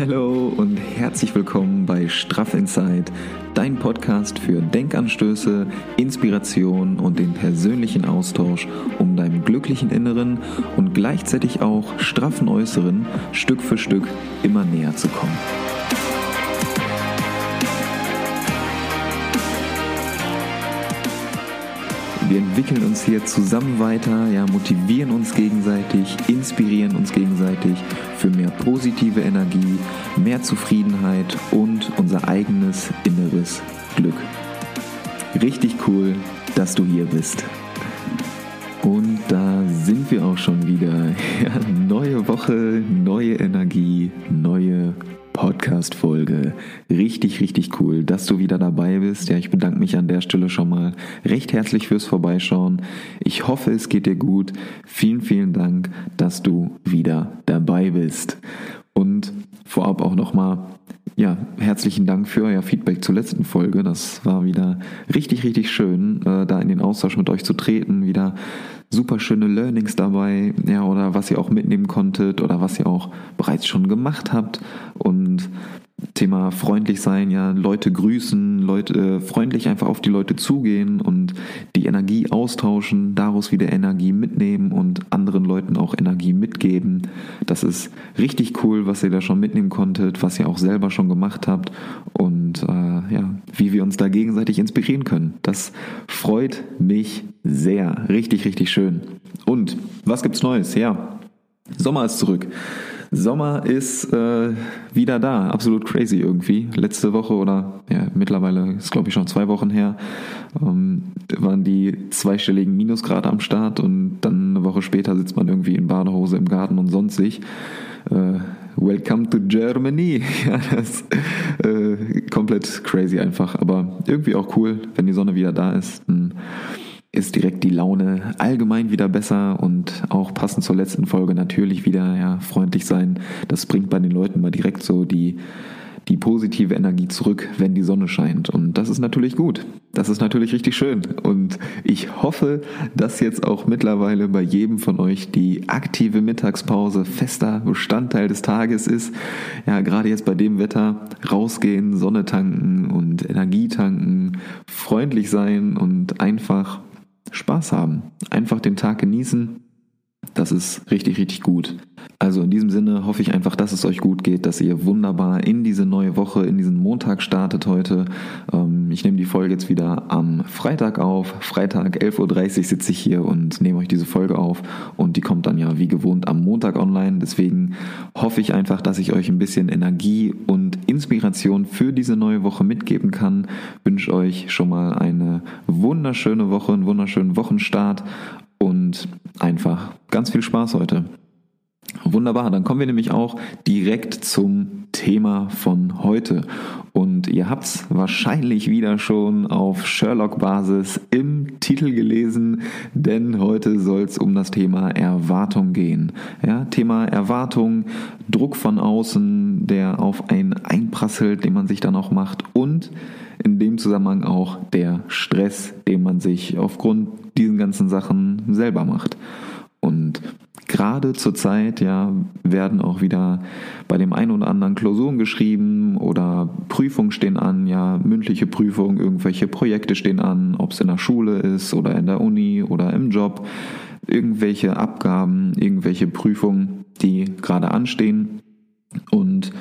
Hallo und herzlich willkommen bei Straff Inside, dein Podcast für Denkanstöße, Inspiration und den persönlichen Austausch, um deinem glücklichen Inneren und gleichzeitig auch straffen Äußeren Stück für Stück immer näher zu kommen. Wir entwickeln uns hier zusammen weiter, ja, motivieren uns gegenseitig, inspirieren uns gegenseitig für mehr positive Energie, mehr Zufriedenheit und unser eigenes inneres Glück. Richtig cool, dass du hier bist. Und da sind wir auch schon wieder. Ja, neue Woche, neue Energie, neue Podcast-Folge. Richtig, richtig cool, dass du wieder dabei bist. Ja, ich bedanke mich an der Stelle schon mal recht herzlich fürs Vorbeischauen. Ich hoffe, es geht dir gut. Vielen, vielen Dank, dass du wieder dabei bist. Und vorab auch nochmal, ja, herzlichen Dank für euer Feedback zur letzten Folge. Das war wieder richtig, richtig schön, äh, da in den Austausch mit euch zu treten, wieder super schöne Learnings dabei, ja, oder was ihr auch mitnehmen konntet oder was ihr auch bereits schon gemacht habt und Thema freundlich sein, ja, Leute grüßen, Leute äh, freundlich einfach auf die Leute zugehen und die Energie austauschen, daraus wieder Energie mitnehmen und anderen Leuten auch Energie mitgeben. Das ist richtig cool, was ihr da schon mitnehmen konntet, was ihr auch selber schon gemacht habt und äh, ja, wie wir uns da gegenseitig inspirieren können. Das freut mich sehr. Richtig, richtig schön. Und was gibt's Neues? Ja, Sommer ist zurück. Sommer ist äh, wieder da, absolut crazy irgendwie. Letzte Woche oder ja, mittlerweile ist glaube ich schon zwei Wochen her, ähm, waren die zweistelligen Minusgrade am Start und dann eine Woche später sitzt man irgendwie in Badehose im Garten und sonstig. Äh, Welcome to Germany. Ja, das äh, komplett crazy einfach, aber irgendwie auch cool, wenn die Sonne wieder da ist. Dann ist direkt die Laune allgemein wieder besser und auch passend zur letzten Folge natürlich wieder ja, freundlich sein. Das bringt bei den Leuten mal direkt so die, die positive Energie zurück, wenn die Sonne scheint. Und das ist natürlich gut. Das ist natürlich richtig schön. Und ich hoffe, dass jetzt auch mittlerweile bei jedem von euch die aktive Mittagspause fester Bestandteil des Tages ist. Ja, gerade jetzt bei dem Wetter rausgehen, Sonne tanken und Energie tanken, freundlich sein und einfach Spaß haben. Einfach den Tag genießen. Das ist richtig, richtig gut. Also in diesem Sinne hoffe ich einfach, dass es euch gut geht, dass ihr wunderbar in diese neue Woche, in diesen Montag startet heute. Ähm, ich nehme die Folge jetzt wieder am Freitag auf. Freitag 11.30 Uhr sitze ich hier und nehme euch diese Folge auf und die kommt dann ja wie gewohnt am Montag online. Deswegen hoffe ich einfach, dass ich euch ein bisschen Energie und Inspiration für diese neue Woche mitgeben kann. Wünsche euch schon mal eine wunderschöne Woche, einen wunderschönen Wochenstart und einfach ganz viel Spaß heute. Wunderbar, dann kommen wir nämlich auch direkt zum Thema von heute. Und ihr habt es wahrscheinlich wieder schon auf Sherlock-Basis im Titel gelesen, denn heute soll es um das Thema Erwartung gehen. Ja, Thema Erwartung, Druck von außen, der auf einen einprasselt, den man sich dann auch macht und in dem Zusammenhang auch der Stress, den man sich aufgrund diesen ganzen Sachen selber macht. Und gerade zur Zeit ja werden auch wieder bei dem einen oder anderen Klausuren geschrieben oder Prüfungen stehen an, ja, mündliche Prüfungen, irgendwelche Projekte stehen an, ob es in der Schule ist oder in der Uni oder im Job, irgendwelche Abgaben, irgendwelche Prüfungen, die gerade anstehen. Und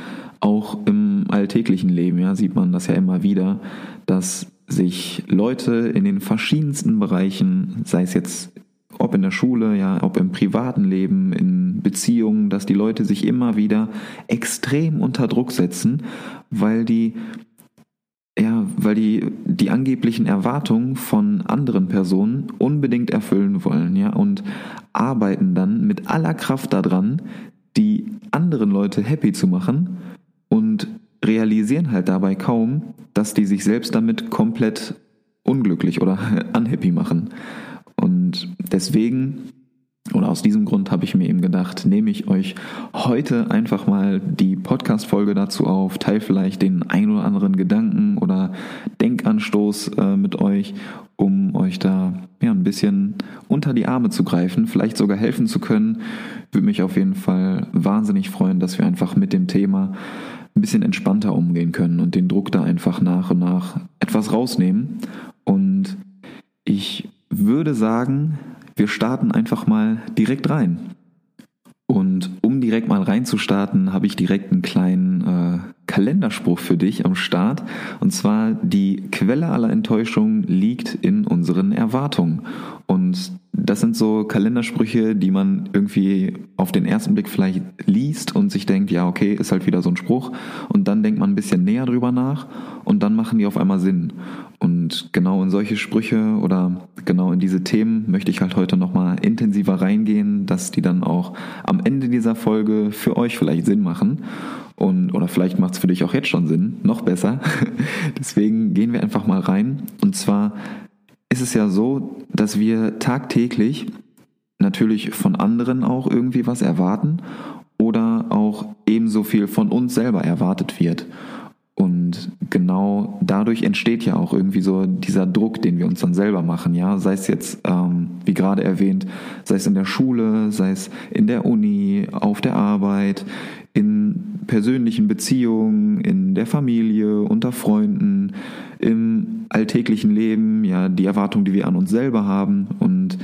auch im alltäglichen Leben, ja, sieht man das ja immer wieder, dass sich Leute in den verschiedensten Bereichen, sei es jetzt ob in der Schule, ja, ob im privaten Leben, in Beziehungen, dass die Leute sich immer wieder extrem unter Druck setzen, weil die ja, weil die die angeblichen Erwartungen von anderen Personen unbedingt erfüllen wollen, ja, und arbeiten dann mit aller Kraft daran, die anderen Leute happy zu machen und realisieren halt dabei kaum, dass die sich selbst damit komplett unglücklich oder unhappy machen. Und deswegen oder aus diesem Grund habe ich mir eben gedacht, nehme ich euch heute einfach mal die Podcast-Folge dazu auf, teile vielleicht den ein oder anderen Gedanken oder Denkanstoß äh, mit euch, um euch da ja, ein bisschen unter die Arme zu greifen, vielleicht sogar helfen zu können. Würde mich auf jeden Fall wahnsinnig freuen, dass wir einfach mit dem Thema ein bisschen entspannter umgehen können und den Druck da einfach nach und nach etwas rausnehmen. Und ich würde sagen, wir starten einfach mal direkt rein. Und um direkt mal reinzustarten, habe ich direkt einen kleinen äh, Kalenderspruch für dich am Start. Und zwar, die Quelle aller Enttäuschung liegt in unseren Erwartungen. Und das sind so Kalendersprüche, die man irgendwie auf den ersten Blick vielleicht liest und sich denkt, ja, okay, ist halt wieder so ein Spruch. Und dann denkt man ein bisschen näher drüber nach und dann machen die auf einmal Sinn. Und genau in solche Sprüche oder genau in diese Themen möchte ich halt heute nochmal intensiver reingehen, dass die dann auch am Ende dieser Folge für euch vielleicht Sinn machen. Und, oder vielleicht macht es für dich auch jetzt schon Sinn, noch besser. Deswegen gehen wir einfach mal rein. Und zwar ist es ja so, dass wir tagtäglich natürlich von anderen auch irgendwie was erwarten oder auch ebenso viel von uns selber erwartet wird. Und genau dadurch entsteht ja auch irgendwie so dieser Druck, den wir uns dann selber machen, ja. Sei es jetzt, ähm, wie gerade erwähnt, sei es in der Schule, sei es in der Uni, auf der Arbeit, in persönlichen Beziehungen, in der Familie, unter Freunden, im alltäglichen Leben, ja, die Erwartung, die wir an uns selber haben und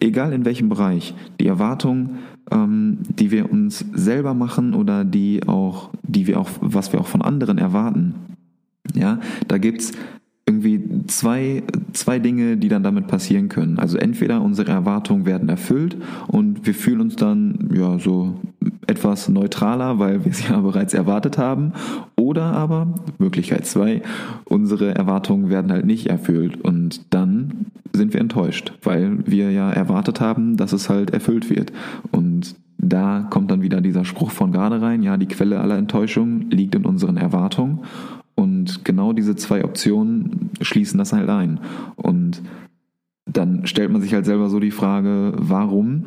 egal in welchem Bereich, die Erwartung, ähm, die wir uns selber machen oder die auch, die wir auch, was wir auch von anderen erwarten. Ja, da gibt's irgendwie zwei, zwei Dinge, die dann damit passieren können. Also entweder unsere Erwartungen werden erfüllt und wir fühlen uns dann ja so etwas neutraler, weil wir es ja bereits erwartet haben. Oder aber, Möglichkeit zwei, unsere Erwartungen werden halt nicht erfüllt und dann sind wir enttäuscht, weil wir ja erwartet haben, dass es halt erfüllt wird. Und da kommt dann wieder dieser Spruch von gerade rein, ja, die Quelle aller Enttäuschung liegt in unseren Erwartungen. Und genau diese zwei Optionen schließen das halt ein. Und dann stellt man sich halt selber so die Frage, warum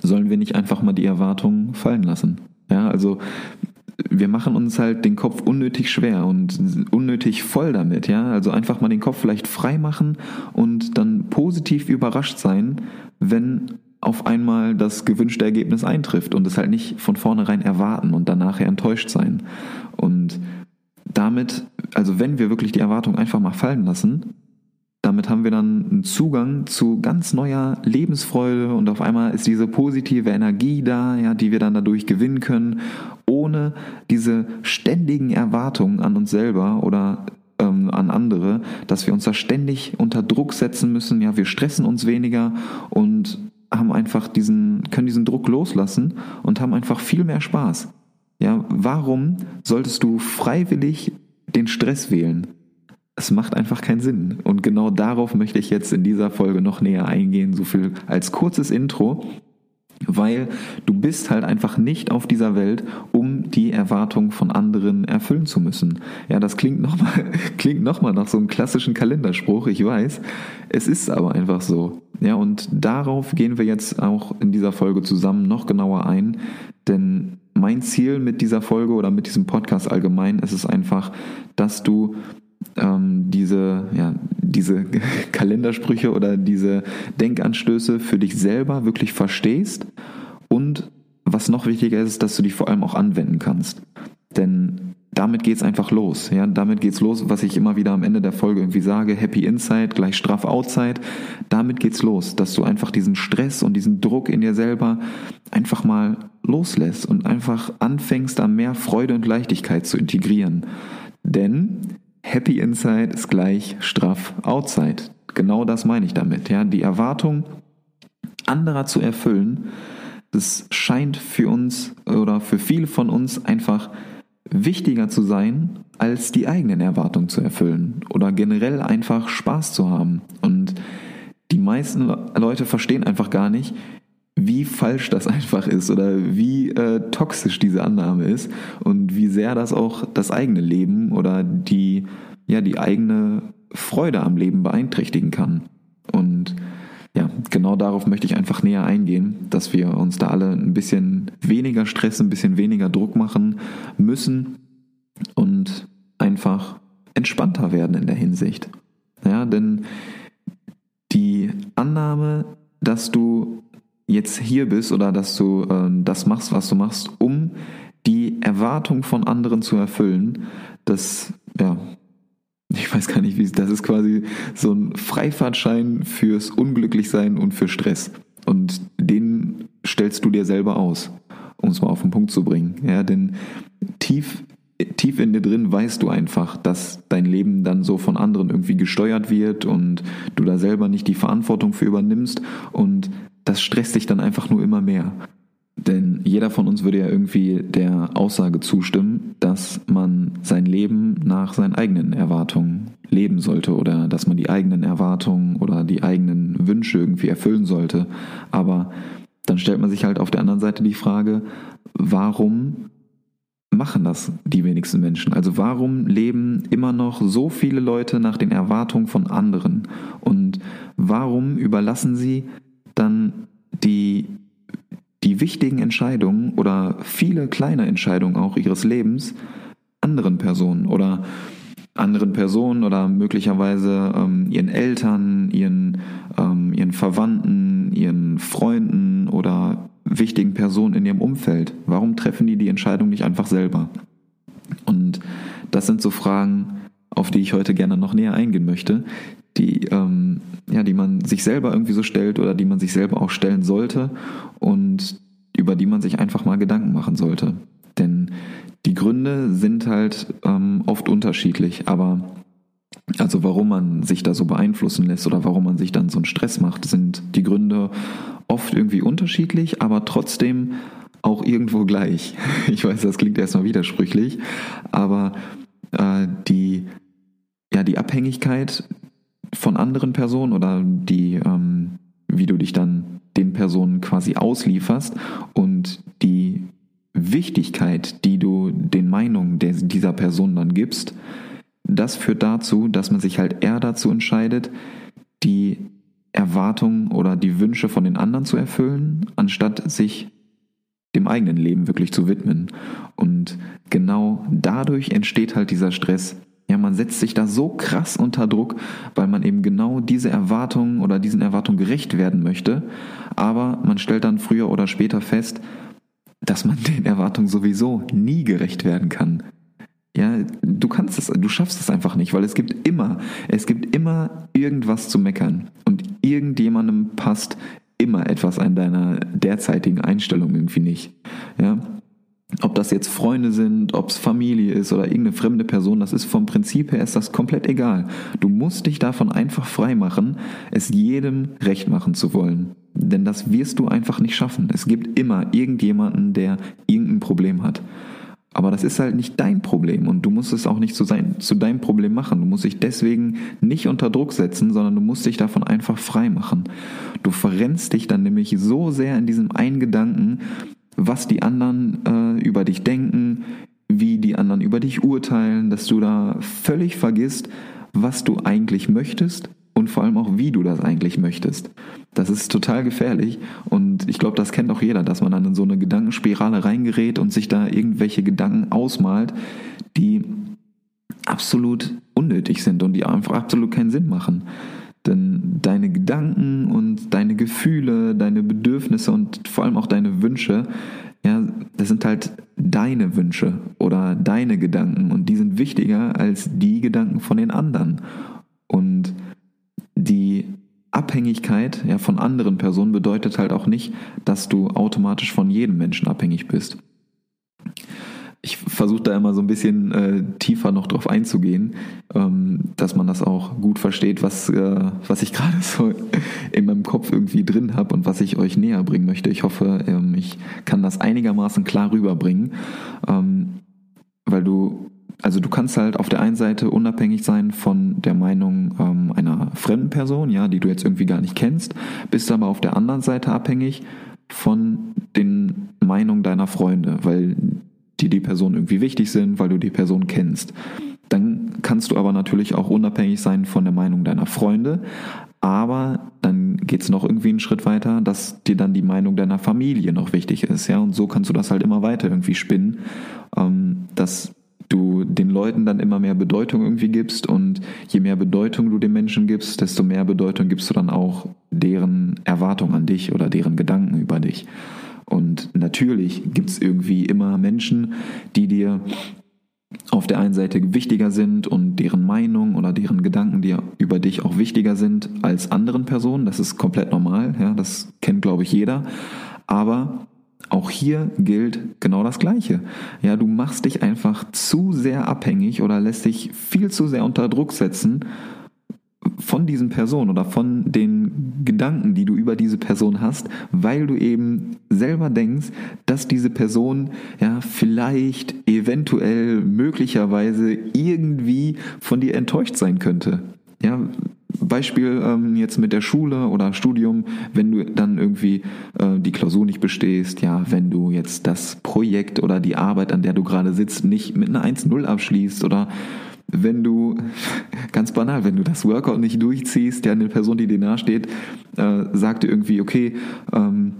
sollen wir nicht einfach mal die Erwartungen fallen lassen? Ja, also wir machen uns halt den Kopf unnötig schwer und unnötig voll damit, ja. Also einfach mal den Kopf vielleicht frei machen und dann positiv überrascht sein, wenn auf einmal das gewünschte Ergebnis eintrifft und es halt nicht von vornherein erwarten und danach enttäuscht sein. Und damit, also wenn wir wirklich die Erwartung einfach mal fallen lassen, damit haben wir dann einen Zugang zu ganz neuer Lebensfreude und auf einmal ist diese positive Energie da, ja, die wir dann dadurch gewinnen können, ohne diese ständigen Erwartungen an uns selber oder ähm, an andere, dass wir uns da ständig unter Druck setzen müssen. Ja, wir stressen uns weniger und haben einfach diesen, können diesen Druck loslassen und haben einfach viel mehr Spaß. Ja, warum solltest du freiwillig den Stress wählen? Es macht einfach keinen Sinn. Und genau darauf möchte ich jetzt in dieser Folge noch näher eingehen, so viel als kurzes Intro, weil du bist halt einfach nicht auf dieser Welt, um die Erwartungen von anderen erfüllen zu müssen. Ja, das klingt nochmal, klingt noch mal nach so einem klassischen Kalenderspruch, ich weiß. Es ist aber einfach so. Ja, und darauf gehen wir jetzt auch in dieser Folge zusammen noch genauer ein, denn mein Ziel mit dieser Folge oder mit diesem Podcast allgemein ist es einfach, dass du ähm, diese, ja, diese Kalendersprüche oder diese Denkanstöße für dich selber wirklich verstehst und was noch wichtiger ist, dass du die vor allem auch anwenden kannst. Denn damit geht's einfach los. Ja, damit geht's los, was ich immer wieder am Ende der Folge irgendwie sage, Happy Inside gleich straff Outside. Damit geht's los, dass du einfach diesen Stress und diesen Druck in dir selber einfach mal loslässt und einfach anfängst, da mehr Freude und Leichtigkeit zu integrieren. Denn Happy Inside ist gleich straff Outside. Genau das meine ich damit. Ja, die Erwartung anderer zu erfüllen, das scheint für uns oder für viele von uns einfach wichtiger zu sein, als die eigenen Erwartungen zu erfüllen oder generell einfach Spaß zu haben. Und die meisten Leute verstehen einfach gar nicht, wie falsch das einfach ist oder wie äh, toxisch diese Annahme ist und wie sehr das auch das eigene Leben oder die, ja, die eigene Freude am Leben beeinträchtigen kann. Und ja, genau darauf möchte ich einfach näher eingehen, dass wir uns da alle ein bisschen weniger Stress, ein bisschen weniger Druck machen müssen und einfach entspannter werden in der Hinsicht. Ja, denn die Annahme, dass du jetzt hier bist oder dass du äh, das machst, was du machst, um die Erwartung von anderen zu erfüllen, das, ja, ich weiß gar nicht, wie das ist quasi so ein Freifahrtschein fürs Unglücklichsein und für Stress. Und den stellst du dir selber aus, um es mal auf den Punkt zu bringen. Ja, denn tief, tief in dir drin weißt du einfach, dass dein Leben dann so von anderen irgendwie gesteuert wird und du da selber nicht die Verantwortung für übernimmst und das stresst dich dann einfach nur immer mehr. Denn jeder von uns würde ja irgendwie der Aussage zustimmen, dass man sein Leben nach seinen eigenen Erwartungen leben sollte oder dass man die eigenen Erwartungen oder die eigenen Wünsche irgendwie erfüllen sollte. Aber dann stellt man sich halt auf der anderen Seite die Frage, warum machen das die wenigsten Menschen? Also warum leben immer noch so viele Leute nach den Erwartungen von anderen? Und warum überlassen sie dann die die wichtigen Entscheidungen oder viele kleine Entscheidungen auch ihres Lebens anderen Personen oder anderen Personen oder möglicherweise ähm, ihren Eltern, ihren, ähm, ihren Verwandten, ihren Freunden oder wichtigen Personen in ihrem Umfeld. Warum treffen die die Entscheidung nicht einfach selber? Und das sind so Fragen, auf die ich heute gerne noch näher eingehen möchte, die, ähm, ja, die man sich selber irgendwie so stellt oder die man sich selber auch stellen sollte und über die man sich einfach mal Gedanken machen sollte. Denn die Gründe sind halt ähm, oft unterschiedlich, aber also warum man sich da so beeinflussen lässt oder warum man sich dann so einen Stress macht, sind die Gründe oft irgendwie unterschiedlich, aber trotzdem auch irgendwo gleich. Ich weiß, das klingt erstmal widersprüchlich, aber äh, die, ja, die Abhängigkeit von anderen Personen oder die, ähm, wie du dich dann den Personen quasi auslieferst und die Wichtigkeit, die du den Meinungen der, dieser Person dann gibst, das führt dazu, dass man sich halt eher dazu entscheidet, die Erwartungen oder die Wünsche von den anderen zu erfüllen, anstatt sich dem eigenen Leben wirklich zu widmen. Und genau dadurch entsteht halt dieser Stress, ja, man setzt sich da so krass unter Druck, weil man eben genau diese Erwartungen oder diesen Erwartungen gerecht werden möchte. Aber man stellt dann früher oder später fest, dass man den Erwartungen sowieso nie gerecht werden kann. Ja, du kannst es, du schaffst es einfach nicht, weil es gibt immer, es gibt immer irgendwas zu meckern und irgendjemandem passt immer etwas an deiner derzeitigen Einstellung irgendwie nicht. Ja, ob das jetzt Freunde sind, ob es Familie ist oder irgendeine fremde Person, das ist vom Prinzip her ist das komplett egal. Du musst dich davon einfach frei machen, es jedem recht machen zu wollen. Denn das wirst du einfach nicht schaffen. Es gibt immer irgendjemanden, der irgendein Problem hat. Aber das ist halt nicht dein Problem und du musst es auch nicht zu, sein, zu deinem Problem machen. Du musst dich deswegen nicht unter Druck setzen, sondern du musst dich davon einfach frei machen. Du verrennst dich dann nämlich so sehr in diesem einen Gedanken, was die anderen äh, über dich denken, wie die anderen über dich urteilen, dass du da völlig vergisst, was du eigentlich möchtest und vor allem auch, wie du das eigentlich möchtest. Das ist total gefährlich und ich glaube, das kennt auch jeder, dass man dann in so eine Gedankenspirale reingerät und sich da irgendwelche Gedanken ausmalt, die absolut unnötig sind und die einfach absolut keinen Sinn machen. Denn deine Gedanken und deine Gefühle, deine Bedürfnisse und vor allem auch deine Wünsche, ja, das sind halt deine Wünsche oder deine Gedanken und die sind wichtiger als die Gedanken von den anderen. Und die Abhängigkeit ja, von anderen Personen bedeutet halt auch nicht, dass du automatisch von jedem Menschen abhängig bist ich versuche da immer so ein bisschen äh, tiefer noch drauf einzugehen, ähm, dass man das auch gut versteht, was, äh, was ich gerade so in meinem Kopf irgendwie drin habe und was ich euch näher bringen möchte. Ich hoffe, ähm, ich kann das einigermaßen klar rüberbringen, ähm, weil du, also du kannst halt auf der einen Seite unabhängig sein von der Meinung ähm, einer fremden Person, ja, die du jetzt irgendwie gar nicht kennst, bist aber auf der anderen Seite abhängig von den Meinungen deiner Freunde, weil die die Person irgendwie wichtig sind, weil du die Person kennst. Dann kannst du aber natürlich auch unabhängig sein von der Meinung deiner Freunde. Aber dann geht es noch irgendwie einen Schritt weiter, dass dir dann die Meinung deiner Familie noch wichtig ist. Ja, und so kannst du das halt immer weiter irgendwie spinnen, ähm, dass du den Leuten dann immer mehr Bedeutung irgendwie gibst und je mehr Bedeutung du den Menschen gibst, desto mehr Bedeutung gibst du dann auch deren Erwartung an dich oder deren Gedanken über dich. Und natürlich gibt es irgendwie immer Menschen, die dir auf der einen Seite wichtiger sind und deren Meinung oder deren Gedanken dir über dich auch wichtiger sind als anderen Personen. Das ist komplett normal, ja, das kennt glaube ich jeder. Aber auch hier gilt genau das Gleiche. Ja, du machst dich einfach zu sehr abhängig oder lässt dich viel zu sehr unter Druck setzen von diesen Personen oder von den Gedanken, die du über diese Person hast, weil du eben selber denkst, dass diese Person ja vielleicht eventuell möglicherweise irgendwie von dir enttäuscht sein könnte. Ja, Beispiel ähm, jetzt mit der Schule oder Studium, wenn du dann irgendwie äh, die Klausur nicht bestehst, ja, wenn du jetzt das Projekt oder die Arbeit, an der du gerade sitzt, nicht mit einer 1-0 abschließt oder wenn du, ganz banal, wenn du das Workout nicht durchziehst, ja, eine Person, die dir nahesteht, äh, sagt dir irgendwie, okay, ähm,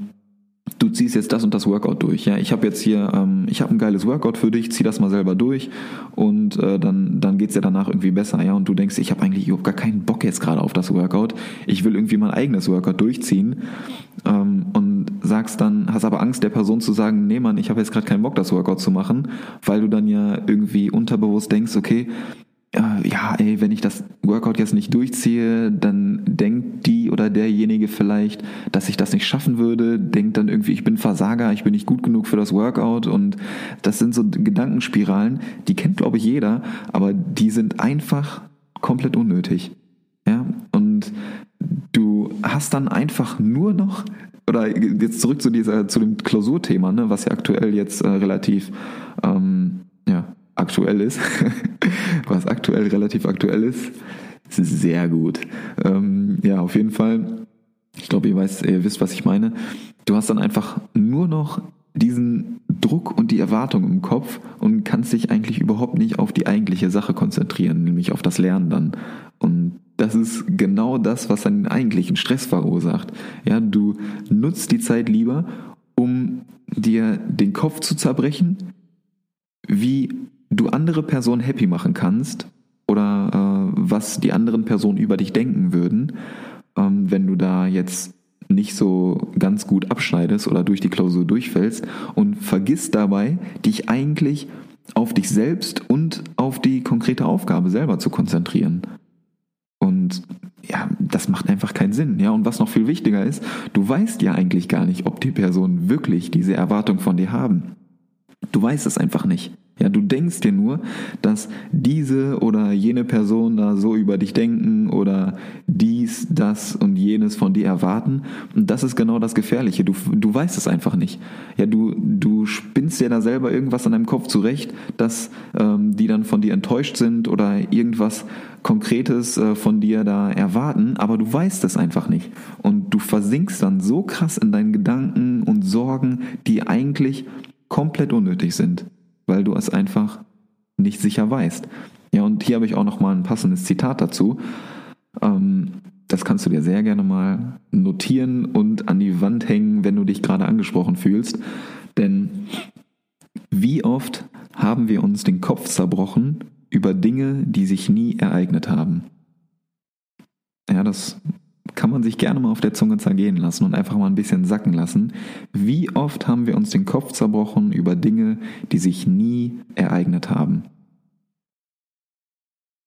du ziehst jetzt das und das Workout durch. Ja, ich habe jetzt hier, ähm, ich habe ein geiles Workout für dich, zieh das mal selber durch und äh, dann, dann geht's dir danach irgendwie besser. Ja, und du denkst, ich habe eigentlich überhaupt gar keinen Bock jetzt gerade auf das Workout. Ich will irgendwie mein eigenes Workout durchziehen ähm, und sagst dann, hast aber Angst, der Person zu sagen, nee Mann, ich habe jetzt gerade keinen Bock, das Workout zu machen, weil du dann ja irgendwie unterbewusst denkst, okay, ja, ey, wenn ich das Workout jetzt nicht durchziehe, dann denkt die oder derjenige vielleicht, dass ich das nicht schaffen würde, denkt dann irgendwie, ich bin Versager, ich bin nicht gut genug für das Workout und das sind so Gedankenspiralen, die kennt glaube ich jeder, aber die sind einfach komplett unnötig. Ja, und du hast dann einfach nur noch oder jetzt zurück zu dieser zu dem Klausurthema, ne, was ja aktuell jetzt äh, relativ ähm, ja aktuell ist, was aktuell relativ aktuell ist, sehr gut. Ähm, ja, auf jeden Fall. Ich glaube, ihr, ihr wisst, was ich meine. Du hast dann einfach nur noch diesen Druck und die Erwartung im Kopf und kannst dich eigentlich überhaupt nicht auf die eigentliche Sache konzentrieren, nämlich auf das Lernen dann. Und das ist genau das, was dann eigentlichen Stress verursacht. Ja, du nutzt die Zeit lieber, um dir den Kopf zu zerbrechen, wie du andere Personen happy machen kannst oder äh, was die anderen Personen über dich denken würden, ähm, wenn du da jetzt nicht so ganz gut abschneidest oder durch die Klausur durchfällst und vergisst dabei, dich eigentlich auf dich selbst und auf die konkrete Aufgabe selber zu konzentrieren. Und ja, das macht einfach keinen Sinn. Ja, und was noch viel wichtiger ist, du weißt ja eigentlich gar nicht, ob die Personen wirklich diese Erwartung von dir haben. Du weißt es einfach nicht. Ja, du denkst dir nur, dass diese oder jene Person da so über dich denken oder dies, das und jenes von dir erwarten. Und das ist genau das Gefährliche. Du, du weißt es einfach nicht. Ja, du, du spinnst dir da selber irgendwas an deinem Kopf zurecht, dass ähm, die dann von dir enttäuscht sind oder irgendwas Konkretes äh, von dir da erwarten, aber du weißt es einfach nicht. Und du versinkst dann so krass in deinen Gedanken und Sorgen, die eigentlich komplett unnötig sind weil du es einfach nicht sicher weißt. Ja, und hier habe ich auch noch mal ein passendes Zitat dazu. Ähm, das kannst du dir sehr gerne mal notieren und an die Wand hängen, wenn du dich gerade angesprochen fühlst. Denn wie oft haben wir uns den Kopf zerbrochen über Dinge, die sich nie ereignet haben? Ja, das kann man sich gerne mal auf der Zunge zergehen lassen und einfach mal ein bisschen sacken lassen. Wie oft haben wir uns den Kopf zerbrochen über Dinge, die sich nie ereignet haben?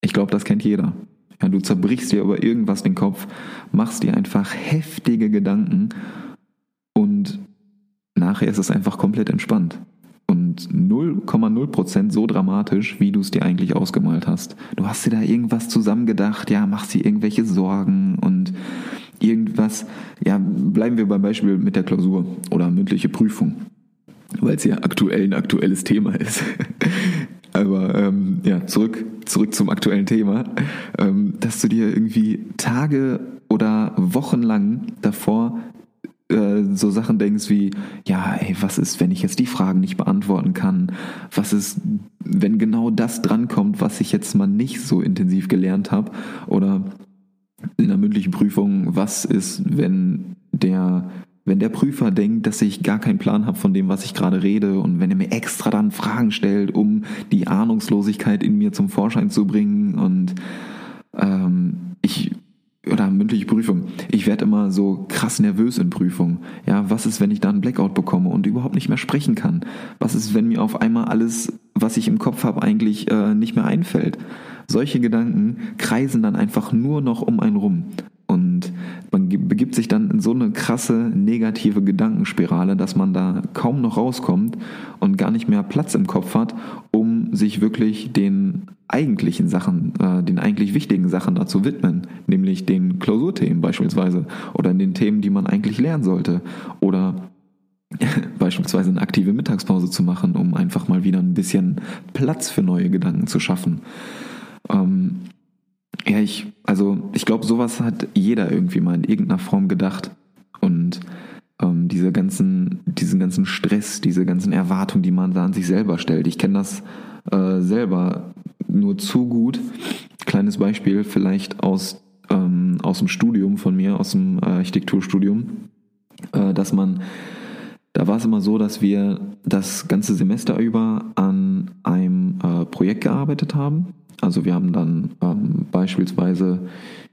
Ich glaube, das kennt jeder. Ja, du zerbrichst dir über irgendwas den Kopf, machst dir einfach heftige Gedanken und nachher ist es einfach komplett entspannt 0,0% so dramatisch, wie du es dir eigentlich ausgemalt hast. Du hast dir da irgendwas zusammengedacht, ja, machst dir irgendwelche Sorgen und irgendwas, ja, bleiben wir beim Beispiel mit der Klausur oder mündliche Prüfung, weil es ja aktuell ein aktuelles Thema ist. Aber ähm, ja, zurück, zurück zum aktuellen Thema, ähm, dass du dir irgendwie Tage oder Wochen lang davor äh, so Sachen denkst wie, ja, ey, was ist, wenn ich jetzt die Fragen nicht beantworten kann? Was ist, wenn genau das drankommt, was ich jetzt mal nicht so intensiv gelernt habe? Oder in der mündlichen Prüfung, was ist, wenn der wenn der Prüfer denkt, dass ich gar keinen Plan habe von dem, was ich gerade rede und wenn er mir extra dann Fragen stellt, um die Ahnungslosigkeit in mir zum Vorschein zu bringen und ähm, ich oder mündliche Prüfung. Ich werde immer so krass nervös in Prüfungen. Ja, was ist, wenn ich da einen Blackout bekomme und überhaupt nicht mehr sprechen kann? Was ist, wenn mir auf einmal alles, was ich im Kopf habe, eigentlich äh, nicht mehr einfällt? Solche Gedanken kreisen dann einfach nur noch um einen rum. Man begibt sich dann in so eine krasse negative Gedankenspirale, dass man da kaum noch rauskommt und gar nicht mehr Platz im Kopf hat, um sich wirklich den eigentlichen Sachen, äh, den eigentlich wichtigen Sachen dazu widmen, nämlich den Klausurthemen beispielsweise oder den Themen, die man eigentlich lernen sollte oder beispielsweise eine aktive Mittagspause zu machen, um einfach mal wieder ein bisschen Platz für neue Gedanken zu schaffen. Ähm, ja, ich, also ich glaube, sowas hat jeder irgendwie mal in irgendeiner Form gedacht. Und ähm, diese ganzen, diesen ganzen Stress, diese ganzen Erwartungen, die man da an sich selber stellt. Ich kenne das äh, selber nur zu gut. Kleines Beispiel vielleicht aus, ähm, aus dem Studium von mir, aus dem Architekturstudium, äh, dass man da war es immer so, dass wir das ganze Semester über an einem äh, Projekt gearbeitet haben. Also wir haben dann ähm, beispielsweise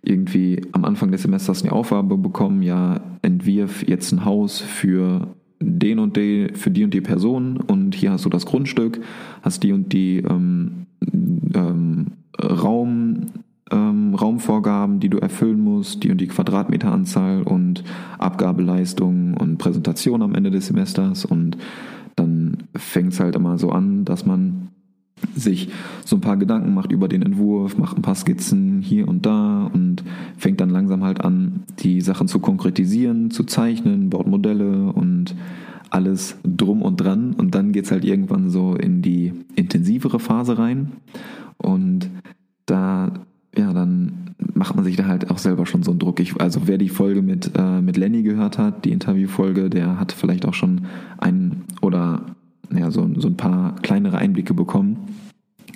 irgendwie am Anfang des Semesters eine Aufgabe bekommen, ja, entwirf jetzt ein Haus für den und die, für die und die Person und hier hast du das Grundstück, hast die und die ähm, ähm, Raum, ähm, Raumvorgaben, die du erfüllen musst, die und die Quadratmeteranzahl und Abgabeleistung und Präsentation am Ende des Semesters und dann fängt es halt immer so an, dass man sich so ein paar Gedanken macht über den Entwurf, macht ein paar Skizzen hier und da und fängt dann langsam halt an, die Sachen zu konkretisieren, zu zeichnen, baut Modelle und alles drum und dran. Und dann geht's halt irgendwann so in die intensivere Phase rein. Und da, ja, dann macht man sich da halt auch selber schon so einen Druck. Ich, also wer die Folge mit, äh, mit Lenny gehört hat, die Interviewfolge, der hat vielleicht auch schon einen so, so ein paar kleinere Einblicke bekommen.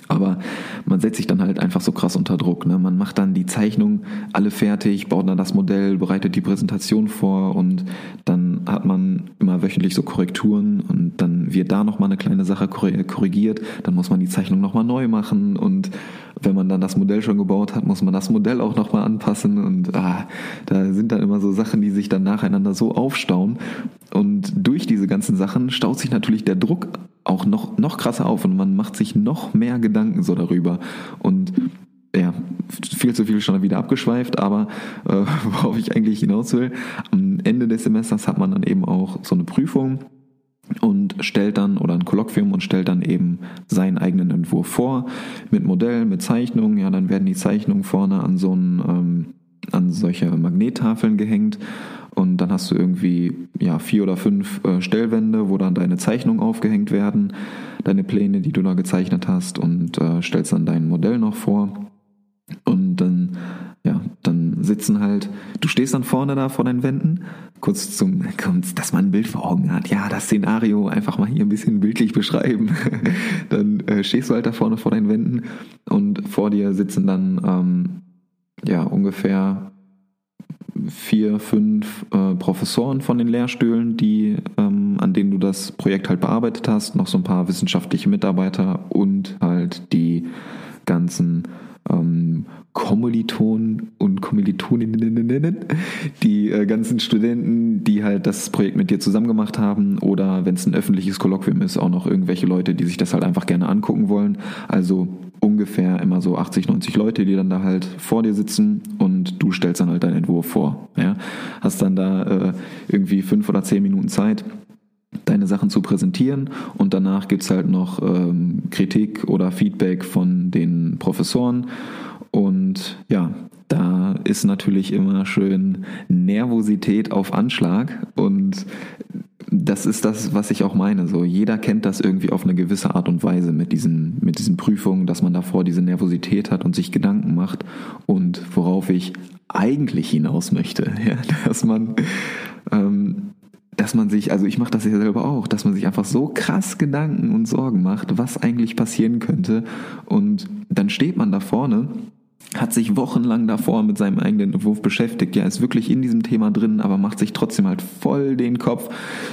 Aber man setzt sich dann halt einfach so krass unter Druck. Ne? Man macht dann die Zeichnung alle fertig, baut dann das Modell, bereitet die Präsentation vor und dann hat man immer wöchentlich so Korrekturen und dann wird da nochmal eine kleine Sache korrigiert, dann muss man die Zeichnung nochmal neu machen und wenn man dann das Modell schon gebaut hat, muss man das Modell auch nochmal anpassen und ah, da sind dann immer so Sachen, die sich dann nacheinander so aufstauen und durch diese ganzen Sachen staut sich natürlich der Druck auch noch, noch krasser auf und man macht sich noch mehr Gedanken so darüber. Und ja, viel zu viel schon wieder abgeschweift, aber äh, worauf ich eigentlich hinaus will, am Ende des Semesters hat man dann eben auch so eine Prüfung und stellt dann oder ein Kolloquium und stellt dann eben seinen eigenen Entwurf vor mit Modellen, mit Zeichnungen. Ja, dann werden die Zeichnungen vorne an so einen, ähm, an solche Magnettafeln gehängt und dann hast du irgendwie ja, vier oder fünf äh, Stellwände, wo dann deine Zeichnungen aufgehängt werden, deine Pläne, die du da gezeichnet hast und äh, stellst dann dein Modell noch vor. Und dann, ja, sitzen halt, du stehst dann vorne da vor deinen Wänden, kurz zum, dass man ein Bild vor Augen hat. Ja, das Szenario einfach mal hier ein bisschen bildlich beschreiben. dann äh, stehst du halt da vorne vor deinen Wänden und vor dir sitzen dann, ähm, ja, ungefähr vier, fünf äh, Professoren von den Lehrstühlen, die, ähm, an denen du das Projekt halt bearbeitet hast, noch so ein paar wissenschaftliche Mitarbeiter und halt die ganzen ähm, Kommilitonen und Kommilitoninnen, die äh, ganzen Studenten, die halt das Projekt mit dir zusammen gemacht haben oder wenn es ein öffentliches Kolloquium ist, auch noch irgendwelche Leute, die sich das halt einfach gerne angucken wollen. Also ungefähr immer so 80, 90 Leute, die dann da halt vor dir sitzen und du stellst dann halt deinen Entwurf vor. Ja? Hast dann da äh, irgendwie fünf oder zehn Minuten Zeit deine Sachen zu präsentieren und danach gibt es halt noch ähm, Kritik oder Feedback von den Professoren und ja, da ist natürlich immer schön Nervosität auf Anschlag und das ist das, was ich auch meine. So, jeder kennt das irgendwie auf eine gewisse Art und Weise mit diesen, mit diesen Prüfungen, dass man davor diese Nervosität hat und sich Gedanken macht. Und worauf ich eigentlich hinaus möchte, ja, dass man, ähm, dass man sich, also ich mache das ja selber auch, dass man sich einfach so krass Gedanken und Sorgen macht, was eigentlich passieren könnte. Und dann steht man da vorne hat sich wochenlang davor mit seinem eigenen Entwurf beschäftigt, ja, ist wirklich in diesem Thema drin, aber macht sich trotzdem halt voll den Kopf.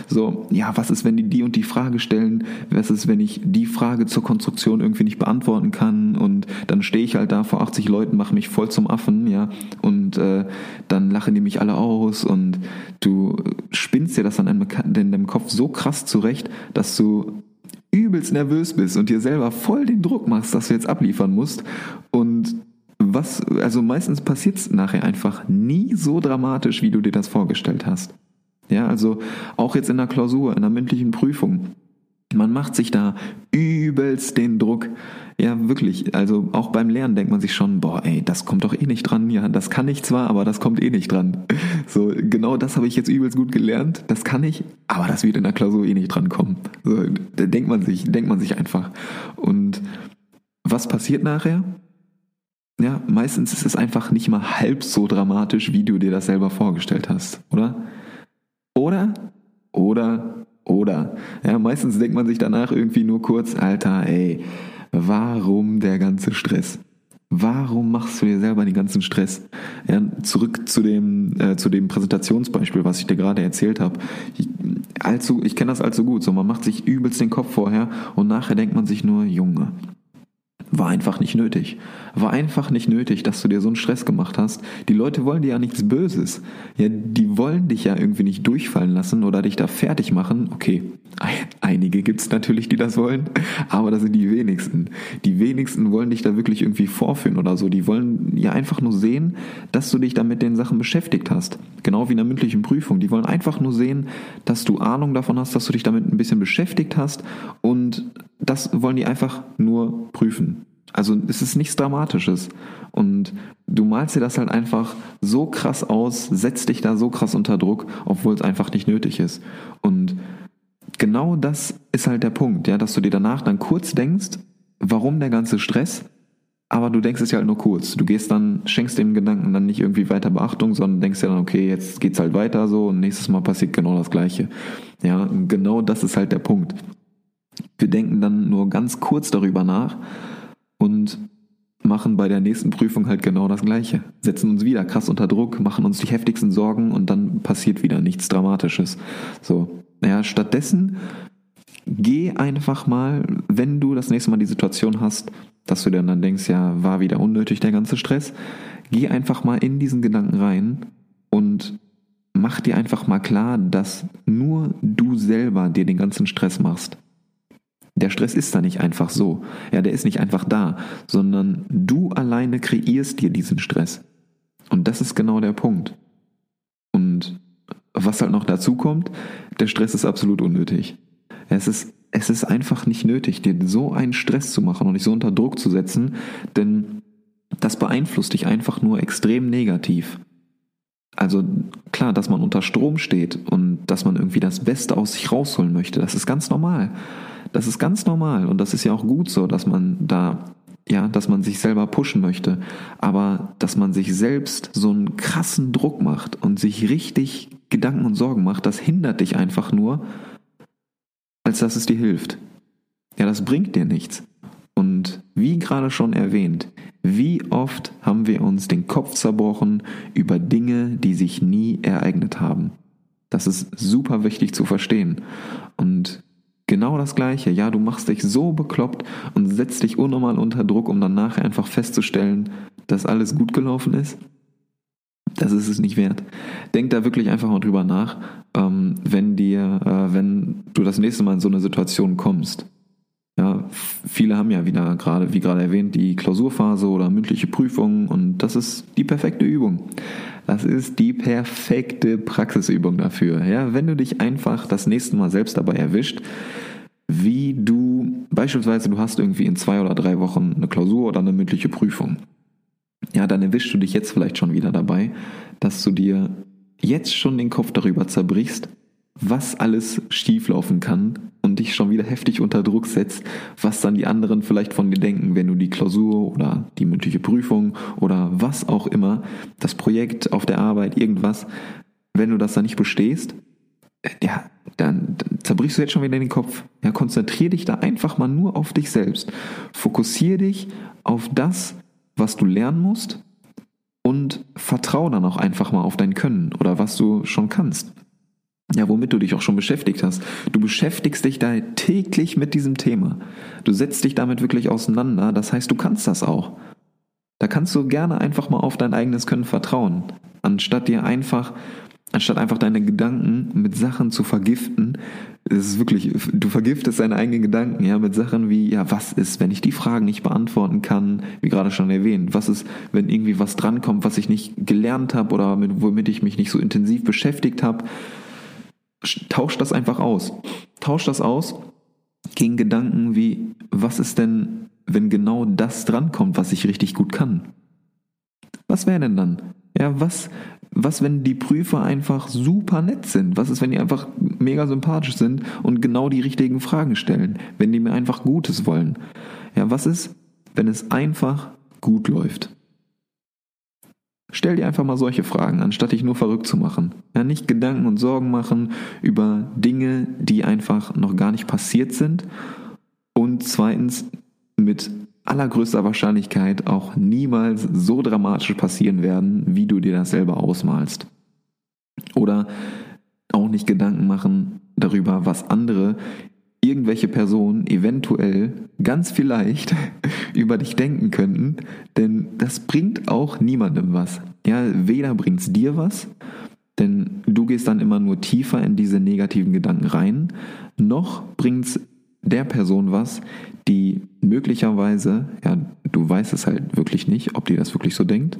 So, ja, was ist, wenn die die und die Frage stellen? Was ist, wenn ich die Frage zur Konstruktion irgendwie nicht beantworten kann? Und dann stehe ich halt da vor 80 Leuten, mache mich voll zum Affen, ja, und äh, dann lachen die mich alle aus und du spinnst dir das dann in deinem Kopf so krass zurecht, dass du übelst nervös bist und dir selber voll den Druck machst, dass du jetzt abliefern musst und was, also meistens passiert es nachher einfach nie so dramatisch, wie du dir das vorgestellt hast. Ja, also auch jetzt in der Klausur, in der mündlichen Prüfung. Man macht sich da übelst den Druck. Ja, wirklich. Also auch beim Lernen denkt man sich schon, boah, ey, das kommt doch eh nicht dran. Ja, das kann ich zwar, aber das kommt eh nicht dran. So, genau das habe ich jetzt übelst gut gelernt. Das kann ich, aber das wird in der Klausur eh nicht dran kommen. So, da denkt man sich, denkt man sich einfach. Und was passiert nachher? Ja, meistens ist es einfach nicht mal halb so dramatisch, wie du dir das selber vorgestellt hast, oder? Oder, oder, oder. Ja, meistens denkt man sich danach irgendwie nur kurz, Alter, ey, warum der ganze Stress? Warum machst du dir selber den ganzen Stress? Ja, zurück zu dem, äh, zu dem Präsentationsbeispiel, was ich dir gerade erzählt habe. Ich, ich kenne das allzu gut. So, man macht sich übelst den Kopf vorher und nachher denkt man sich nur, Junge, war einfach nicht nötig. War einfach nicht nötig, dass du dir so einen Stress gemacht hast. Die Leute wollen dir ja nichts Böses. Ja, die wollen dich ja irgendwie nicht durchfallen lassen oder dich da fertig machen. Okay, einige gibt's natürlich, die das wollen, aber das sind die wenigsten. Die wenigsten wollen dich da wirklich irgendwie vorführen oder so. Die wollen ja einfach nur sehen, dass du dich da mit den Sachen beschäftigt hast. Genau wie in der mündlichen Prüfung. Die wollen einfach nur sehen, dass du Ahnung davon hast, dass du dich damit ein bisschen beschäftigt hast und das wollen die einfach nur prüfen. Also es ist nichts Dramatisches. Und du malst dir das halt einfach so krass aus, setzt dich da so krass unter Druck, obwohl es einfach nicht nötig ist. Und genau das ist halt der Punkt, ja, dass du dir danach dann kurz denkst, warum der ganze Stress? Aber du denkst es ja halt nur kurz. Du gehst dann, schenkst dem Gedanken dann nicht irgendwie weiter Beachtung, sondern denkst ja dann, okay, jetzt geht's halt weiter so und nächstes Mal passiert genau das Gleiche. Ja, genau das ist halt der Punkt. Wir denken dann nur ganz kurz darüber nach und machen bei der nächsten Prüfung halt genau das Gleiche. Setzen uns wieder krass unter Druck, machen uns die heftigsten Sorgen und dann passiert wieder nichts Dramatisches. So, ja, stattdessen geh einfach mal, wenn du das nächste Mal die Situation hast, dass du dir dann denkst, ja, war wieder unnötig der ganze Stress, geh einfach mal in diesen Gedanken rein und mach dir einfach mal klar, dass nur du selber dir den ganzen Stress machst. Der Stress ist da nicht einfach so. Ja, der ist nicht einfach da, sondern du alleine kreierst dir diesen Stress. Und das ist genau der Punkt. Und was halt noch dazu kommt, der Stress ist absolut unnötig. Es ist, es ist einfach nicht nötig, dir so einen Stress zu machen und dich so unter Druck zu setzen, denn das beeinflusst dich einfach nur extrem negativ. Also klar, dass man unter Strom steht und dass man irgendwie das Beste aus sich rausholen möchte, das ist ganz normal. Das ist ganz normal und das ist ja auch gut so, dass man da ja, dass man sich selber pushen möchte, aber dass man sich selbst so einen krassen Druck macht und sich richtig Gedanken und Sorgen macht, das hindert dich einfach nur, als dass es dir hilft. Ja, das bringt dir nichts. Und wie gerade schon erwähnt, wie oft haben wir uns den Kopf zerbrochen über Dinge, die sich nie ereignet haben? Das ist super wichtig zu verstehen. Und Genau das gleiche. Ja, du machst dich so bekloppt und setzt dich unnormal unter Druck, um dann nachher einfach festzustellen, dass alles gut gelaufen ist. Das ist es nicht wert. Denk da wirklich einfach mal drüber nach, ähm, wenn dir, äh, wenn du das nächste Mal in so eine Situation kommst. Ja, viele haben ja wieder gerade, wie gerade erwähnt, die Klausurphase oder mündliche Prüfungen und das ist die perfekte Übung. Das ist die perfekte Praxisübung dafür. Ja, wenn du dich einfach das nächste Mal selbst dabei erwischt, wie du beispielsweise du hast irgendwie in zwei oder drei Wochen eine Klausur oder eine mündliche Prüfung. Ja, dann erwischst du dich jetzt vielleicht schon wieder dabei, dass du dir jetzt schon den Kopf darüber zerbrichst, was alles schieflaufen kann und dich schon wieder heftig unter Druck setzt, was dann die anderen vielleicht von dir denken, wenn du die Klausur oder die mündliche Prüfung oder was auch immer, das Projekt auf der Arbeit, irgendwas, wenn du das dann nicht bestehst, äh, ja, dann, dann zerbrichst du jetzt schon wieder den Kopf. Ja, konzentrier dich da einfach mal nur auf dich selbst. Fokussier dich auf das, was du lernen musst und vertrau dann auch einfach mal auf dein Können oder was du schon kannst ja, womit du dich auch schon beschäftigt hast. Du beschäftigst dich da täglich mit diesem Thema. Du setzt dich damit wirklich auseinander. Das heißt, du kannst das auch. Da kannst du gerne einfach mal auf dein eigenes Können vertrauen, anstatt dir einfach anstatt einfach deine Gedanken mit Sachen zu vergiften, es ist wirklich, du vergiftest deine eigenen Gedanken, ja, mit Sachen wie, ja, was ist, wenn ich die Fragen nicht beantworten kann, wie gerade schon erwähnt, was ist, wenn irgendwie was drankommt, was ich nicht gelernt habe oder mit, womit ich mich nicht so intensiv beschäftigt habe, tausch das einfach aus. Tausch das aus gegen Gedanken wie, was ist denn, wenn genau das drankommt, was ich richtig gut kann? Was wäre denn dann? Ja, was, was, wenn die Prüfer einfach super nett sind? Was ist, wenn die einfach mega sympathisch sind und genau die richtigen Fragen stellen? Wenn die mir einfach Gutes wollen? Ja, was ist, wenn es einfach gut läuft? Stell dir einfach mal solche Fragen, anstatt dich nur verrückt zu machen. Ja, nicht Gedanken und Sorgen machen über Dinge, die einfach noch gar nicht passiert sind. Und zweitens mit allergrößter Wahrscheinlichkeit auch niemals so dramatisch passieren werden, wie du dir das selber ausmalst. Oder auch nicht Gedanken machen darüber, was andere, irgendwelche Personen eventuell ganz vielleicht über dich denken könnten, denn das bringt auch niemandem was. Ja, weder bringt es dir was, denn du gehst dann immer nur tiefer in diese negativen Gedanken rein, noch bringt es der Person was, die möglicherweise, ja, du weißt es halt wirklich nicht, ob die das wirklich so denkt.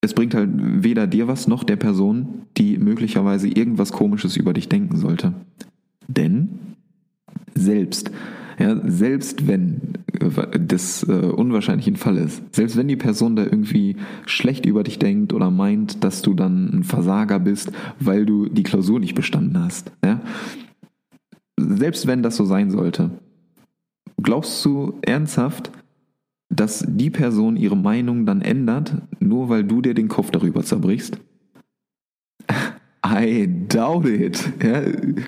Es bringt halt weder dir was noch der Person, die möglicherweise irgendwas Komisches über dich denken sollte. Denn selbst, ja, selbst wenn das äh, unwahrscheinlich ein Fall ist, selbst wenn die Person da irgendwie schlecht über dich denkt oder meint, dass du dann ein Versager bist, weil du die Klausur nicht bestanden hast, ja, selbst wenn das so sein sollte, glaubst du ernsthaft, dass die Person ihre Meinung dann ändert, nur weil du dir den Kopf darüber zerbrichst? I doubt it. Ja,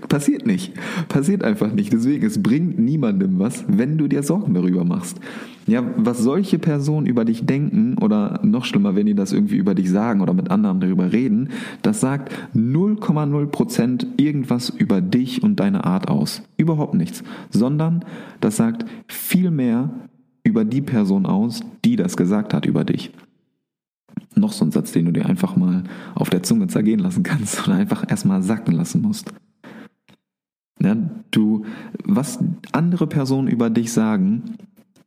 passiert nicht. Passiert einfach nicht. Deswegen, es bringt niemandem was, wenn du dir Sorgen darüber machst. Ja, was solche Personen über dich denken oder noch schlimmer, wenn die das irgendwie über dich sagen oder mit anderen darüber reden, das sagt 0,0% irgendwas über dich und deine Art aus. Überhaupt nichts. Sondern das sagt viel mehr über die Person aus, die das gesagt hat über dich noch so ein Satz, den du dir einfach mal auf der Zunge zergehen lassen kannst oder einfach erstmal sacken lassen musst. Ja, du, was andere Personen über dich sagen,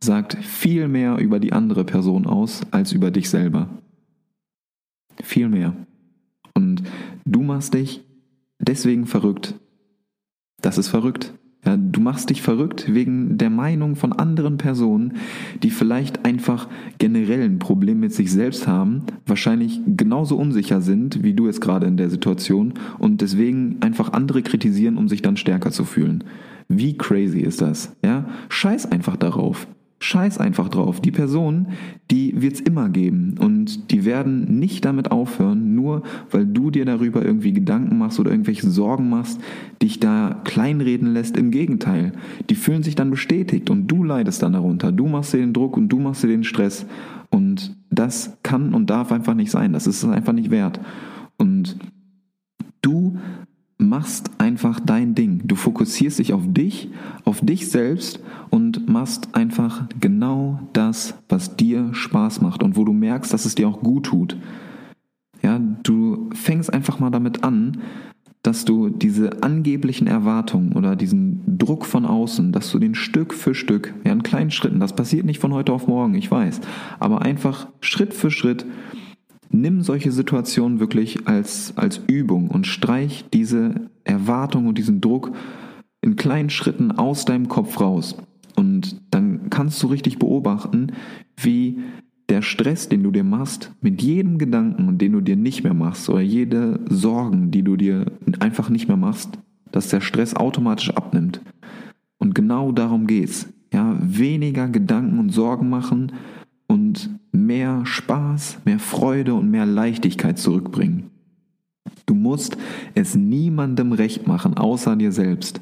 sagt viel mehr über die andere Person aus als über dich selber. Viel mehr. Und du machst dich deswegen verrückt. Das ist verrückt. Ja, du machst dich verrückt wegen der Meinung von anderen Personen, die vielleicht einfach generell ein Problem mit sich selbst haben, wahrscheinlich genauso unsicher sind wie du jetzt gerade in der Situation und deswegen einfach andere kritisieren, um sich dann stärker zu fühlen. Wie crazy ist das? Ja, scheiß einfach darauf. Scheiß einfach drauf. Die Person, die wird's immer geben und die werden nicht damit aufhören, nur weil du dir darüber irgendwie Gedanken machst oder irgendwelche Sorgen machst, dich da kleinreden lässt. Im Gegenteil, die fühlen sich dann bestätigt und du leidest dann darunter. Du machst dir den Druck und du machst dir den Stress und das kann und darf einfach nicht sein. Das ist es einfach nicht wert. Und du machst einfach dein Ding. Du fokussierst dich auf dich, auf dich selbst und machst einfach genau das, was dir Spaß macht und wo du merkst, dass es dir auch gut tut. Ja, du fängst einfach mal damit an, dass du diese angeblichen Erwartungen oder diesen Druck von außen, dass du den Stück für Stück, ja, in kleinen Schritten, das passiert nicht von heute auf morgen, ich weiß, aber einfach Schritt für Schritt Nimm solche Situationen wirklich als, als Übung und streich diese Erwartung und diesen Druck in kleinen Schritten aus deinem Kopf raus. Und dann kannst du richtig beobachten, wie der Stress, den du dir machst, mit jedem Gedanken, den du dir nicht mehr machst, oder jede Sorgen, die du dir einfach nicht mehr machst, dass der Stress automatisch abnimmt. Und genau darum geht's. Ja, weniger Gedanken und Sorgen machen und mehr Spaß, mehr Freude und mehr Leichtigkeit zurückbringen. Du musst es niemandem recht machen, außer dir selbst.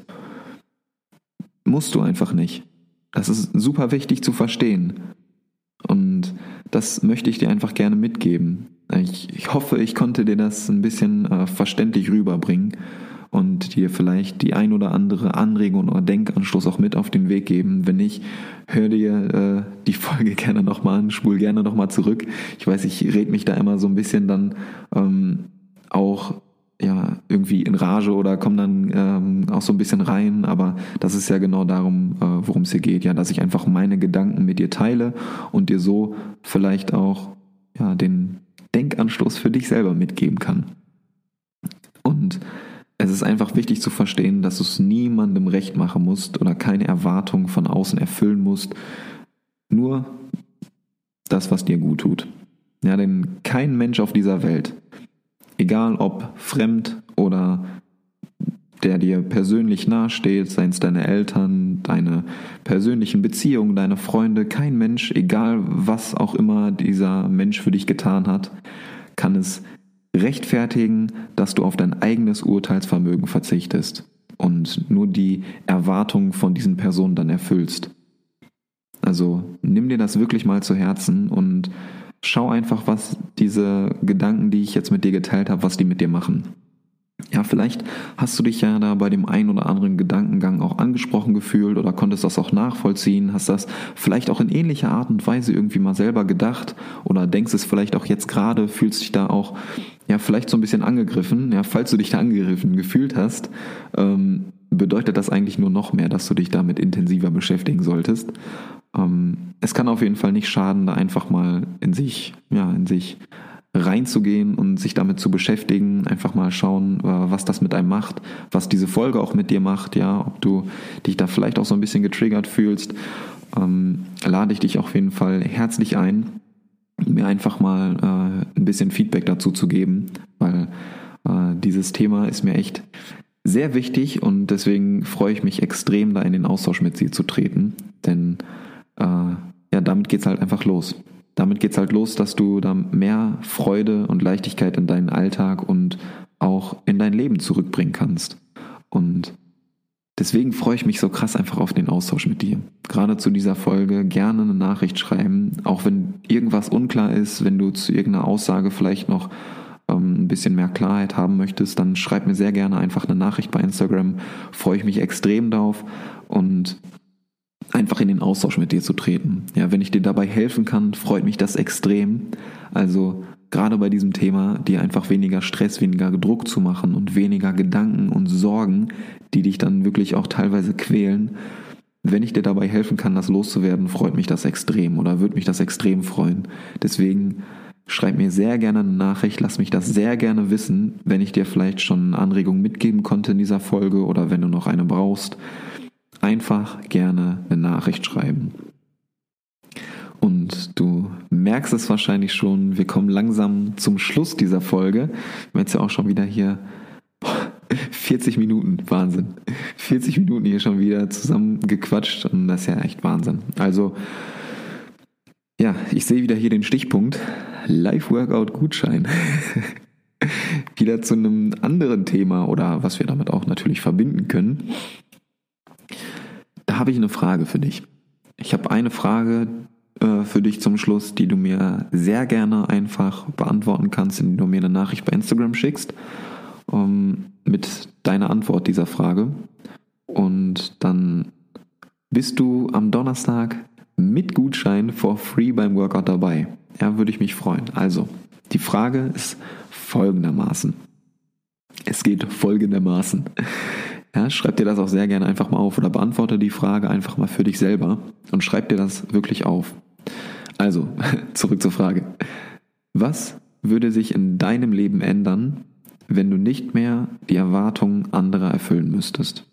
Musst du einfach nicht. Das ist super wichtig zu verstehen. Und das möchte ich dir einfach gerne mitgeben. Ich, ich hoffe, ich konnte dir das ein bisschen äh, verständlich rüberbringen. Und dir vielleicht die ein oder andere Anregung oder Denkanstoß auch mit auf den Weg geben. Wenn nicht, hör dir äh, die Folge gerne nochmal an, spul gerne nochmal zurück. Ich weiß, ich red mich da immer so ein bisschen dann ähm, auch ja, irgendwie in Rage oder komme dann ähm, auch so ein bisschen rein, aber das ist ja genau darum, äh, worum es hier geht, ja, dass ich einfach meine Gedanken mit dir teile und dir so vielleicht auch ja, den Denkanstoß für dich selber mitgeben kann. Und es ist einfach wichtig zu verstehen, dass du es niemandem recht machen musst oder keine Erwartungen von außen erfüllen musst, nur das, was dir gut tut. Ja, denn kein Mensch auf dieser Welt egal ob fremd oder der dir persönlich nahesteht, seien es deine Eltern, deine persönlichen Beziehungen, deine Freunde, kein Mensch, egal was auch immer dieser Mensch für dich getan hat, kann es rechtfertigen, dass du auf dein eigenes Urteilsvermögen verzichtest und nur die Erwartungen von diesen Personen dann erfüllst. Also nimm dir das wirklich mal zu Herzen und schau einfach, was diese Gedanken, die ich jetzt mit dir geteilt habe, was die mit dir machen. Ja, vielleicht hast du dich ja da bei dem einen oder anderen Gedankengang auch angesprochen gefühlt oder konntest das auch nachvollziehen, hast das vielleicht auch in ähnlicher Art und Weise irgendwie mal selber gedacht oder denkst es vielleicht auch jetzt gerade, fühlst dich da auch ja vielleicht so ein bisschen angegriffen. Ja, falls du dich da angegriffen gefühlt hast, ähm, bedeutet das eigentlich nur noch mehr, dass du dich damit intensiver beschäftigen solltest. Ähm, es kann auf jeden Fall nicht schaden, da einfach mal in sich, ja, in sich reinzugehen und sich damit zu beschäftigen, einfach mal schauen, äh, was das mit einem macht, was diese Folge auch mit dir macht, ja, ob du dich da vielleicht auch so ein bisschen getriggert fühlst, ähm, lade ich dich auf jeden Fall herzlich ein, mir einfach mal äh, ein bisschen Feedback dazu zu geben, weil äh, dieses Thema ist mir echt sehr wichtig und deswegen freue ich mich extrem, da in den Austausch mit dir zu treten, denn äh, ja, damit geht's halt einfach los. Damit geht's halt los, dass du da mehr Freude und Leichtigkeit in deinen Alltag und auch in dein Leben zurückbringen kannst. Und deswegen freue ich mich so krass einfach auf den Austausch mit dir. Gerade zu dieser Folge gerne eine Nachricht schreiben, auch wenn irgendwas unklar ist, wenn du zu irgendeiner Aussage vielleicht noch ähm, ein bisschen mehr Klarheit haben möchtest, dann schreib mir sehr gerne einfach eine Nachricht bei Instagram. Freue ich mich extrem drauf und einfach in den Austausch mit dir zu treten. Ja, wenn ich dir dabei helfen kann, freut mich das extrem. Also gerade bei diesem Thema, dir einfach weniger Stress, weniger Druck zu machen und weniger Gedanken und Sorgen, die dich dann wirklich auch teilweise quälen. Wenn ich dir dabei helfen kann, das loszuwerden, freut mich das extrem oder würde mich das extrem freuen. Deswegen schreib mir sehr gerne eine Nachricht, lass mich das sehr gerne wissen, wenn ich dir vielleicht schon Anregungen mitgeben konnte in dieser Folge oder wenn du noch eine brauchst einfach gerne eine Nachricht schreiben. Und du merkst es wahrscheinlich schon, wir kommen langsam zum Schluss dieser Folge. Wir haben jetzt ja auch schon wieder hier 40 Minuten, Wahnsinn. 40 Minuten hier schon wieder zusammen gequatscht und das ist ja echt Wahnsinn. Also, ja, ich sehe wieder hier den Stichpunkt. Live-Workout-Gutschein. wieder zu einem anderen Thema oder was wir damit auch natürlich verbinden können habe ich eine Frage für dich. Ich habe eine Frage äh, für dich zum Schluss, die du mir sehr gerne einfach beantworten kannst, indem du mir eine Nachricht bei Instagram schickst ähm, mit deiner Antwort dieser Frage. Und dann bist du am Donnerstag mit Gutschein for free beim Workout dabei. Ja, würde ich mich freuen. Also, die Frage ist folgendermaßen. Es geht folgendermaßen. Ja, schreib dir das auch sehr gerne einfach mal auf oder beantworte die Frage einfach mal für dich selber und schreib dir das wirklich auf. Also, zurück zur Frage. Was würde sich in deinem Leben ändern, wenn du nicht mehr die Erwartungen anderer erfüllen müsstest?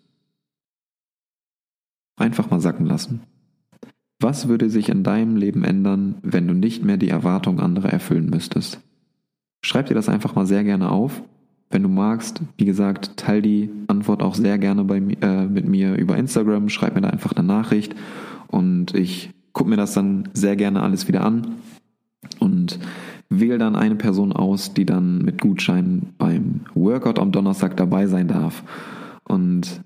Einfach mal sacken lassen. Was würde sich in deinem Leben ändern, wenn du nicht mehr die Erwartungen anderer erfüllen müsstest? Schreib dir das einfach mal sehr gerne auf wenn du magst, wie gesagt, teil die Antwort auch sehr gerne bei, äh, mit mir über Instagram. Schreib mir da einfach eine Nachricht und ich gucke mir das dann sehr gerne alles wieder an und wähle dann eine Person aus, die dann mit Gutschein beim Workout am Donnerstag dabei sein darf. Und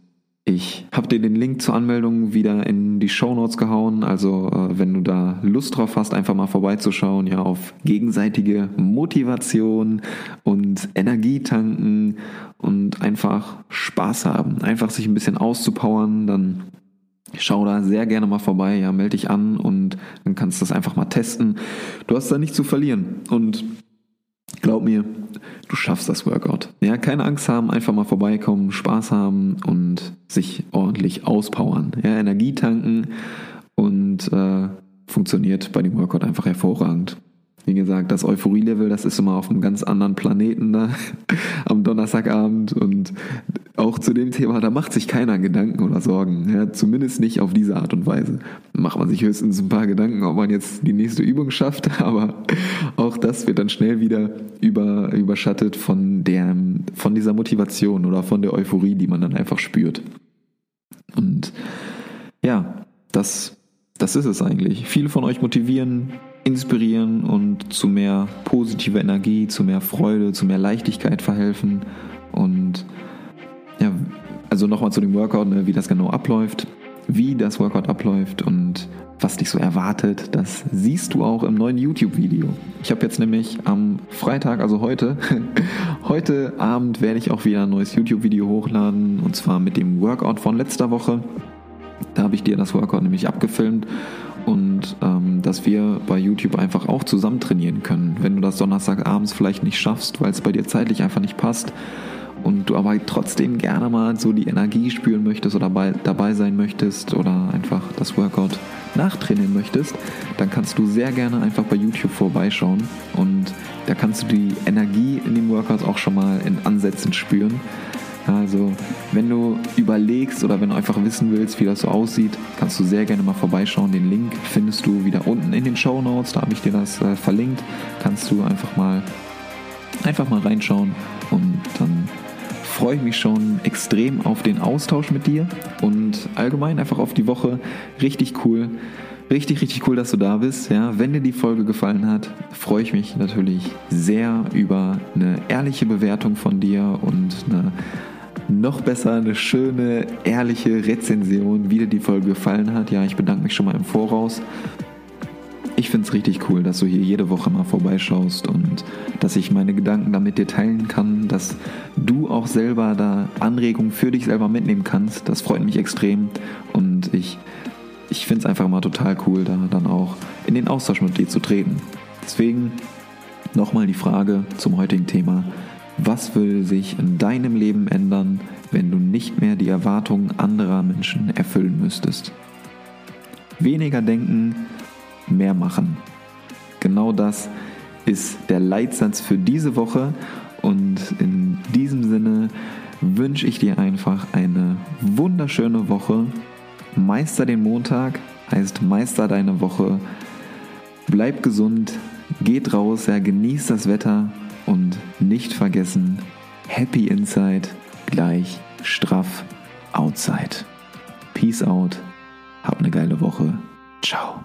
Ich habe dir den Link zur Anmeldung wieder in die Show Notes gehauen. Also äh, wenn du da Lust drauf hast, einfach mal vorbeizuschauen, ja, auf gegenseitige Motivation und Energie tanken und einfach Spaß haben, einfach sich ein bisschen auszupowern, dann schau da sehr gerne mal vorbei, ja, melde dich an und dann kannst du das einfach mal testen. Du hast da nichts zu verlieren und glaub mir, du schaffst das Workout. Ja, keine Angst haben, einfach mal vorbeikommen, Spaß haben und sich ordentlich auspowern. Ja, Energie tanken und äh, funktioniert bei dem Workout einfach hervorragend. Wie gesagt, das Euphorie-Level, das ist immer auf einem ganz anderen Planeten da am Donnerstagabend und auch zu dem Thema, da macht sich keiner Gedanken oder Sorgen. Ja, zumindest nicht auf diese Art und Weise. Macht man sich höchstens ein paar Gedanken, ob man jetzt die nächste Übung schafft, aber auch das wird dann schnell wieder über, überschattet von, der, von dieser Motivation oder von der Euphorie, die man dann einfach spürt. Und ja, das, das ist es eigentlich. Viele von euch motivieren, inspirieren und zu mehr positiver Energie, zu mehr Freude, zu mehr Leichtigkeit verhelfen. Und ja, also nochmal zu dem Workout, ne, wie das genau abläuft, wie das Workout abläuft und was dich so erwartet, das siehst du auch im neuen YouTube-Video. Ich habe jetzt nämlich am Freitag, also heute, heute Abend werde ich auch wieder ein neues YouTube-Video hochladen und zwar mit dem Workout von letzter Woche. Da habe ich dir das Workout nämlich abgefilmt und ähm, dass wir bei YouTube einfach auch zusammen trainieren können. Wenn du das Donnerstagabends vielleicht nicht schaffst, weil es bei dir zeitlich einfach nicht passt und du aber trotzdem gerne mal so die Energie spüren möchtest oder bei, dabei sein möchtest oder einfach das Workout nachtrainieren möchtest, dann kannst du sehr gerne einfach bei YouTube vorbeischauen und da kannst du die Energie in dem Workout auch schon mal in Ansätzen spüren. Also, wenn du überlegst oder wenn du einfach wissen willst, wie das so aussieht, kannst du sehr gerne mal vorbeischauen. Den Link findest du wieder unten in den Show Notes. Da habe ich dir das äh, verlinkt. Kannst du einfach mal, einfach mal reinschauen und dann freue ich mich schon extrem auf den Austausch mit dir und allgemein einfach auf die Woche. Richtig cool. Richtig, richtig cool, dass du da bist. Ja, wenn dir die Folge gefallen hat, freue ich mich natürlich sehr über eine ehrliche Bewertung von dir und eine noch besser eine schöne, ehrliche Rezension, wie dir die Folge gefallen hat. Ja, ich bedanke mich schon mal im Voraus. Ich finde es richtig cool, dass du hier jede Woche mal vorbeischaust und dass ich meine Gedanken da mit dir teilen kann, dass du auch selber da Anregungen für dich selber mitnehmen kannst. Das freut mich extrem und ich, ich finde es einfach mal total cool, da dann auch in den Austausch mit dir zu treten. Deswegen nochmal die Frage zum heutigen Thema. Was würde sich in deinem Leben ändern, wenn du nicht mehr die Erwartungen anderer Menschen erfüllen müsstest? Weniger denken, mehr machen. Genau das ist der Leitsatz für diese Woche und in diesem Sinne wünsche ich dir einfach eine wunderschöne Woche. Meister den Montag heißt Meister deine Woche. Bleib gesund, geht raus, ja, genießt das Wetter und nicht vergessen, Happy Inside gleich straff Outside. Peace out, hab eine geile Woche. Ciao.